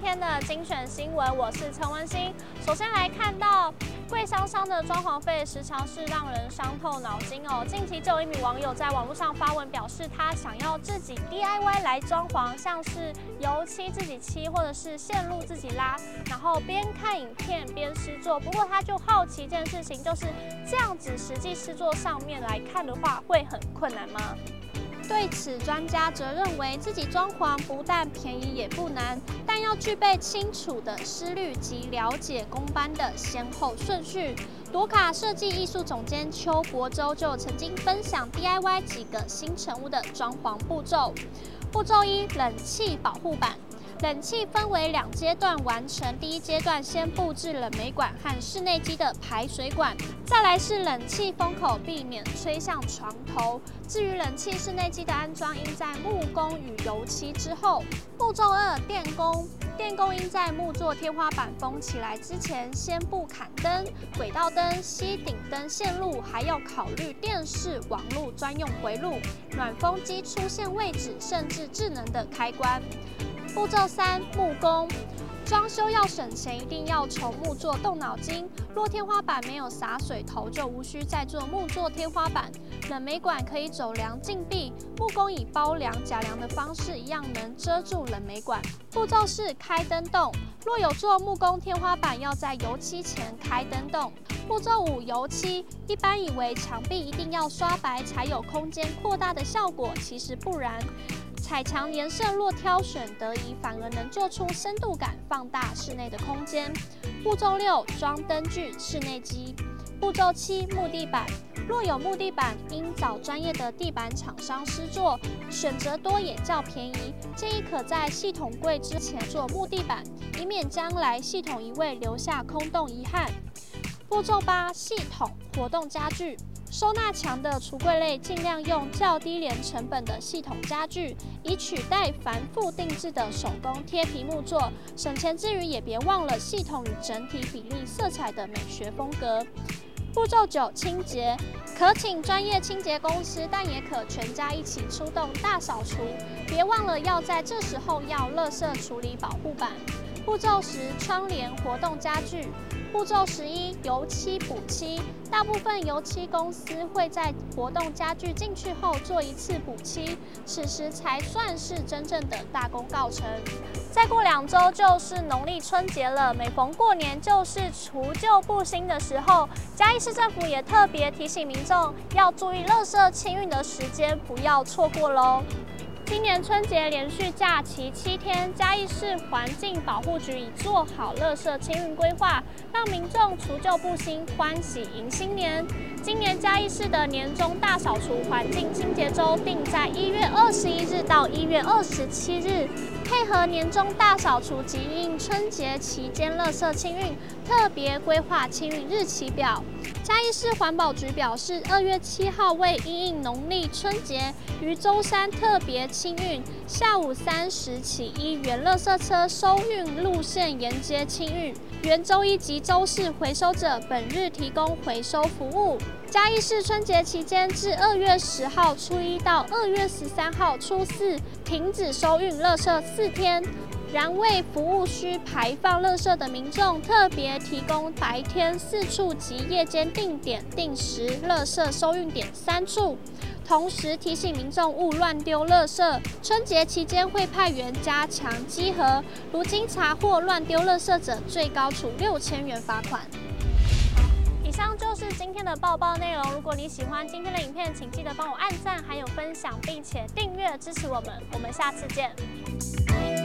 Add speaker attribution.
Speaker 1: 今天的精选新闻，我是陈文心。首先来看到贵商商的装潢费时常是让人伤透脑筋哦。近期就有一名网友在网络上发文表示，他想要自己 DIY 来装潢，像是油漆自己漆，或者是线路自己拉，然后边看影片边试做。不过他就好奇一件事情，就是这样子实际试做上面来看的话，会很困难吗？对此，专家则认为自己装潢不但便宜也不难，但要具备清楚的思虑及了解工班的先后顺序。朵卡设计艺术总监邱国洲就曾经分享 DIY 几个新成屋的装潢步骤。步骤一：冷气保护板。冷气分为两阶段完成，第一阶段先布置冷媒管和室内机的排水管，再来是冷气风口，避免吹向床头。至于冷气室内机的安装，应在木工与油漆之后。步骤二：电工，电工应在木作天花板封起来之前，先布砍灯、轨道灯、吸顶灯线路，还要考虑电视、网络专用回路、暖风机出现位置，甚至智能的开关。步骤三：木工，装修要省钱，一定要从木作动脑筋。若天花板没有洒水头，就无需再做木作天花板。冷媒管可以走梁进壁，木工以包梁夹梁的方式，一样能遮住冷媒管。步骤四：开灯洞，若有做木工天花板，要在油漆前开灯洞。步骤五：油漆，一般以为墙壁一定要刷白才有空间扩大的效果，其实不然。彩墙颜色若挑选得宜，反而能做出深度感，放大室内的空间。步骤六：装灯具、室内机。步骤七：木地板。若有木地板，应找专业的地板厂商施作，选择多也较便宜。建议可在系统柜之前做木地板，以免将来系统移位留下空洞遗憾。步骤八：系统活动家具。收纳墙的橱柜类，尽量用较低廉成本的系统家具，以取代繁复定制的手工贴皮木作。省钱之余，也别忘了系统与整体比例、色彩的美学风格。步骤九：清洁，可请专业清洁公司，但也可全家一起出动大扫除。别忘了要在这时候要垃圾处理保护板。步骤十：窗帘活动家具。步骤十一：油漆补漆。大部分油漆公司会在活动家具进去后做一次补漆，此时才算是真正的大功告成。再过两周就是农历春节了，每逢过年就是除旧布新的时候。嘉义市政府也特别提醒民众要注意垃圾清运的时间，不要错过喽。今年春节连续假期七天，嘉义市环境保护局已做好垃圾清运规划，让民众除旧布新，欢喜迎新年。今年嘉义市的年终大扫除环境清洁周定在一月二十一日到一月二十七日。配合年终大扫除及应春节期间垃圾清运，特别规划清运日期表。嘉义市环保局表示，二月七号为因应农历春节，于周三特别清运，下午三时起依原垃圾车收运路线沿街清运。原周一及周四回收者本日提供回收服务。嘉义市春节期间至二月十号初一到二月十三号初四停止收运垃圾四天，然为服务需排放垃圾的民众，特别提供白天四处及夜间定点定时垃圾收运点三处，同时提醒民众勿乱丢垃圾。春节期间会派员加强稽核，如经查获乱丢垃圾者，最高处六千元罚款。以上就是今天的报报内容。如果你喜欢今天的影片，请记得帮我按赞，还有分享，并且订阅支持我们。我们下次见。